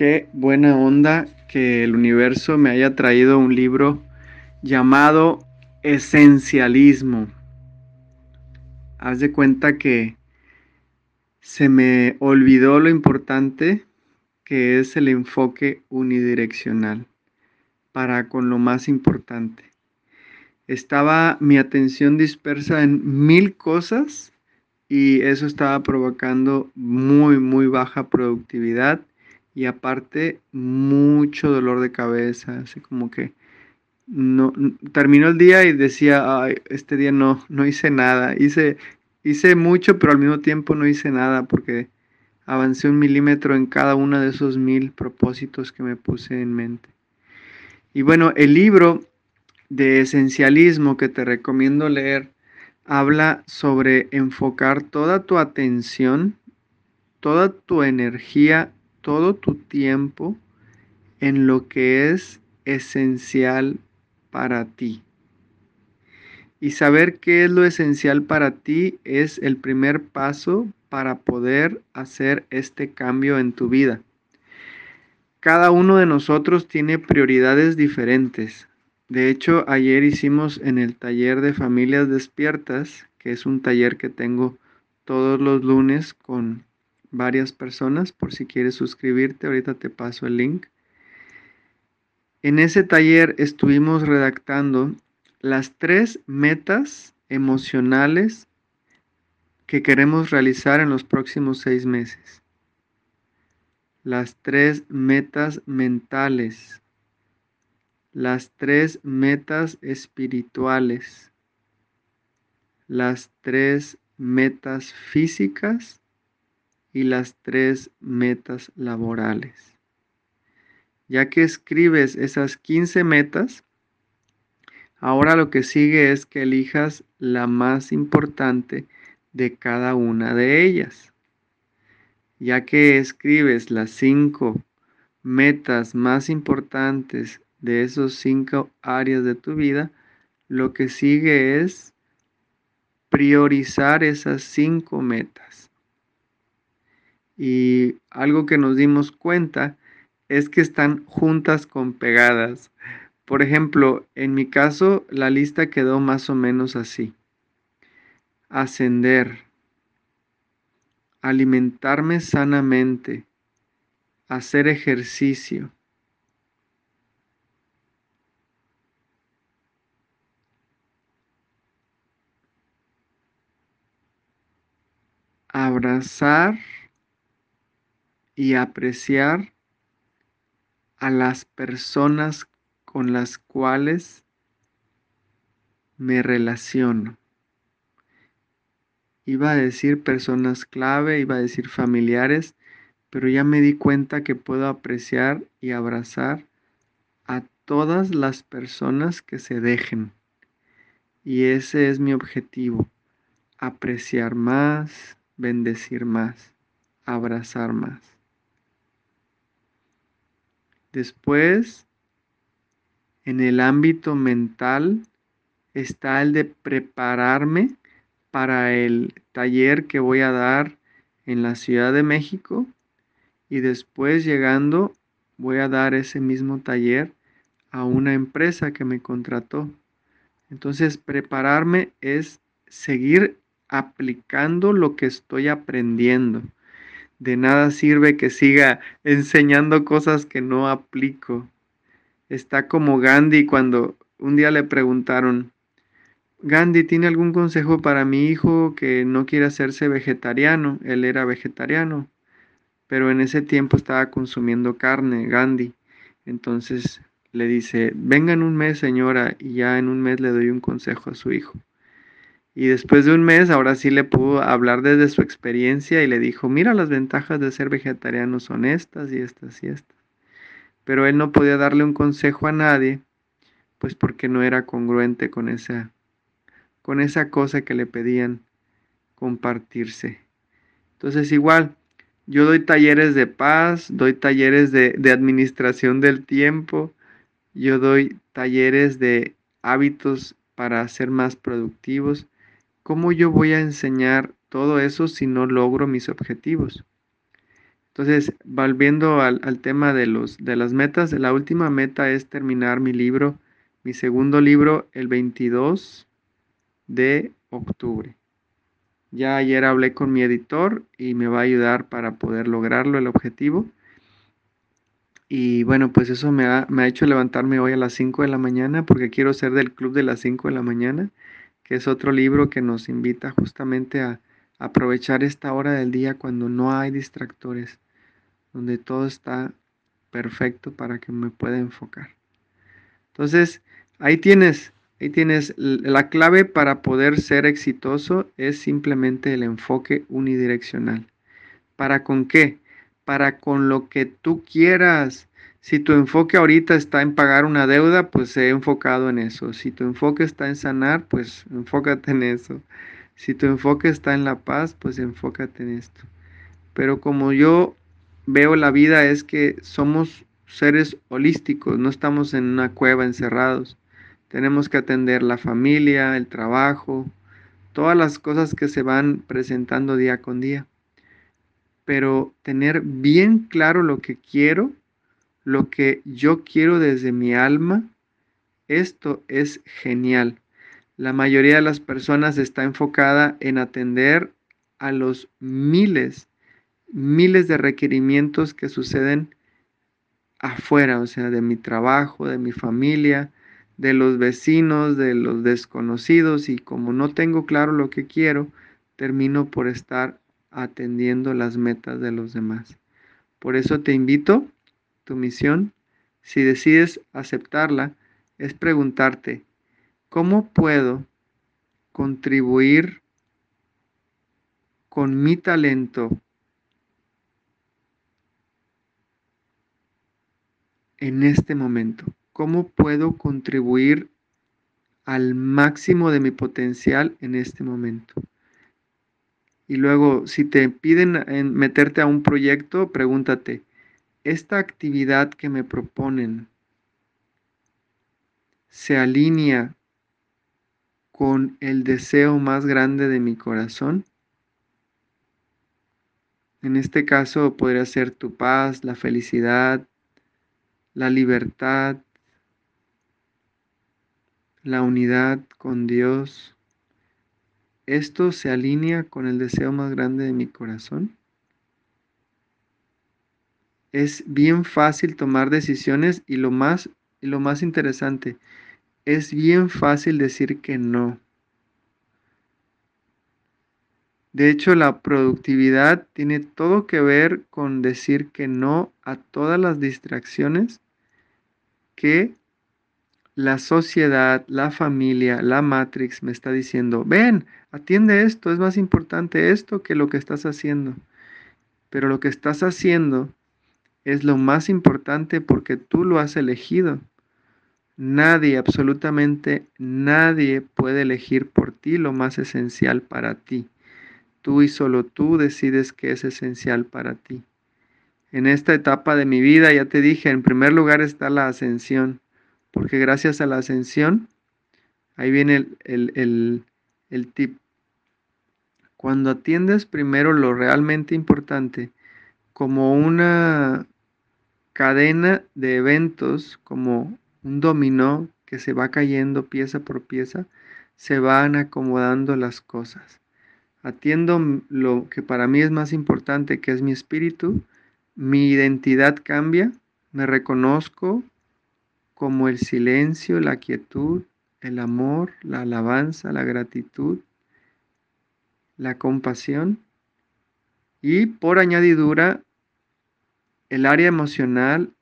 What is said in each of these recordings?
Qué buena onda que el universo me haya traído un libro llamado Esencialismo. Haz de cuenta que se me olvidó lo importante que es el enfoque unidireccional para con lo más importante. Estaba mi atención dispersa en mil cosas y eso estaba provocando muy, muy baja productividad y aparte mucho dolor de cabeza, así como que no terminó el día y decía, Ay, este día no, no hice nada, hice, hice mucho, pero al mismo tiempo no hice nada porque avancé un milímetro en cada uno de esos mil propósitos que me puse en mente. Y bueno, el libro de esencialismo que te recomiendo leer habla sobre enfocar toda tu atención, toda tu energía, todo tu tiempo en lo que es esencial para ti. Y saber qué es lo esencial para ti es el primer paso para poder hacer este cambio en tu vida. Cada uno de nosotros tiene prioridades diferentes. De hecho, ayer hicimos en el taller de familias despiertas, que es un taller que tengo todos los lunes con varias personas, por si quieres suscribirte, ahorita te paso el link. En ese taller estuvimos redactando las tres metas emocionales que queremos realizar en los próximos seis meses. Las tres metas mentales. Las tres metas espirituales. Las tres metas físicas y las tres metas laborales. Ya que escribes esas 15 metas, ahora lo que sigue es que elijas la más importante de cada una de ellas. Ya que escribes las cinco metas más importantes de esos cinco áreas de tu vida, lo que sigue es priorizar esas cinco metas. Y algo que nos dimos cuenta es que están juntas con pegadas. Por ejemplo, en mi caso la lista quedó más o menos así. Ascender, alimentarme sanamente, hacer ejercicio. Abrazar y apreciar a las personas con las cuales me relaciono. Iba a decir personas clave, iba a decir familiares, pero ya me di cuenta que puedo apreciar y abrazar a todas las personas que se dejen. Y ese es mi objetivo, apreciar más, bendecir más, abrazar más. Después, en el ámbito mental, está el de prepararme para el taller que voy a dar en la Ciudad de México y después llegando voy a dar ese mismo taller a una empresa que me contrató. Entonces, prepararme es seguir aplicando lo que estoy aprendiendo de nada sirve que siga enseñando cosas que no aplico. Está como Gandhi cuando un día le preguntaron, Gandhi, ¿tiene algún consejo para mi hijo que no quiere hacerse vegetariano? Él era vegetariano, pero en ese tiempo estaba consumiendo carne, Gandhi. Entonces le dice, venga en un mes, señora, y ya en un mes le doy un consejo a su hijo. Y después de un mes, ahora sí le pudo hablar desde su experiencia y le dijo, mira las ventajas de ser vegetariano son estas y estas y estas. Pero él no podía darle un consejo a nadie, pues porque no era congruente con esa, con esa cosa que le pedían compartirse. Entonces igual, yo doy talleres de paz, doy talleres de, de administración del tiempo, yo doy talleres de hábitos para ser más productivos ¿Cómo yo voy a enseñar todo eso si no logro mis objetivos? Entonces, volviendo al, tema de, los, de las metas, la última meta es terminar mi libro, mi segundo libro, el 22 de octubre. Ya ayer hablé con mi editor y me va a ayudar para poder lograrlo, el objetivo. Y bueno, pues eso me ha, me ha hecho levantarme hoy a las 5 de la mañana porque quiero ser del club de las 5 de la mañana, que es otro libro que nos invita justamente a aprovechar esta hora del día cuando no hay distractores, donde todo está perfecto para que me pueda enfocar. Entonces, ahí tienes Ahí tienes la clave para poder ser exitoso es simplemente el enfoque unidireccional. ¿Para con qué? Para con lo que tú quieras. Si tu enfoque ahorita está en pagar una deuda, pues he enfocado en eso. Si tu enfoque está en sanar, pues enfócate en eso. Si tu enfoque está en la paz, pues enfócate en esto. Pero como yo veo la vida es que somos seres holísticos, no estamos en una cueva encerrados. Tenemos que atender la familia, el trabajo, todas las cosas que se van presentando día con día. Pero tener bien claro lo que quiero, lo que yo quiero desde mi alma, esto es genial. La mayoría de las personas está enfocada en atender a los miles, miles de requerimientos que suceden afuera, o sea, de mi trabajo, de mi familia, de los vecinos, de los desconocidos y como no tengo claro lo que quiero, termino por estar atendiendo las metas de los demás. Por eso te invito, tu misión, si decides aceptarla, es preguntarte, ¿cómo puedo contribuir con mi talento en este momento? cómo puedo contribuir al máximo de mi potencial en este momento. Y luego, si te piden meterte a un proyecto, pregúntate, ¿esta actividad que me proponen se alinea con el deseo más grande de mi corazón? En este caso podría ser tu paz, la felicidad, la libertad, la unidad con Dios, ¿esto se alinea con el deseo más grande de mi corazón? Es bien fácil tomar decisiones y lo más, lo más interesante, es bien fácil decir que no. De hecho, la productividad tiene todo que ver con decir que no a todas las distracciones que la sociedad, la familia, la Matrix me está diciendo, ven, atiende esto, es más importante esto que lo que estás haciendo. Pero lo que estás haciendo es lo más importante porque tú lo has elegido. Nadie, absolutamente nadie puede elegir por ti lo más esencial para ti. Tú y solo tú decides qué es esencial para ti. En esta etapa de mi vida, ya te dije, en primer lugar está la ascensión porque gracias a la ascensión, ahí viene el, tip. Cuando atiendes primero lo realmente importante, como una cadena de eventos, como un dominó que se va cayendo pieza por pieza, se van acomodando las cosas. Atiendo lo que para mí es más importante, que es mi espíritu, mi identidad cambia, me reconozco como el silencio, la quietud, el amor, la alabanza, la gratitud, la compasión y por añadidura el área emocional,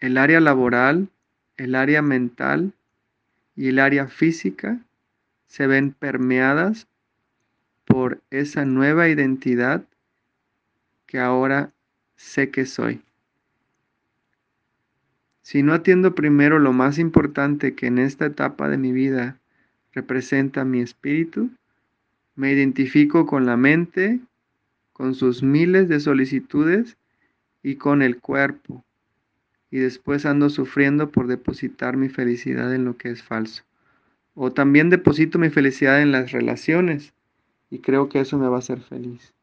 el área laboral, el área mental y el área física se ven permeadas por esa nueva identidad que ahora sé que soy. Si no atiendo primero lo más importante que en esta etapa de mi vida representa mi espíritu, me identifico con la mente, con sus miles de solicitudes y con el cuerpo. Y después ando sufriendo por depositar mi felicidad en lo que es falso. O también deposito mi felicidad en las relaciones y creo que eso me va a hacer feliz.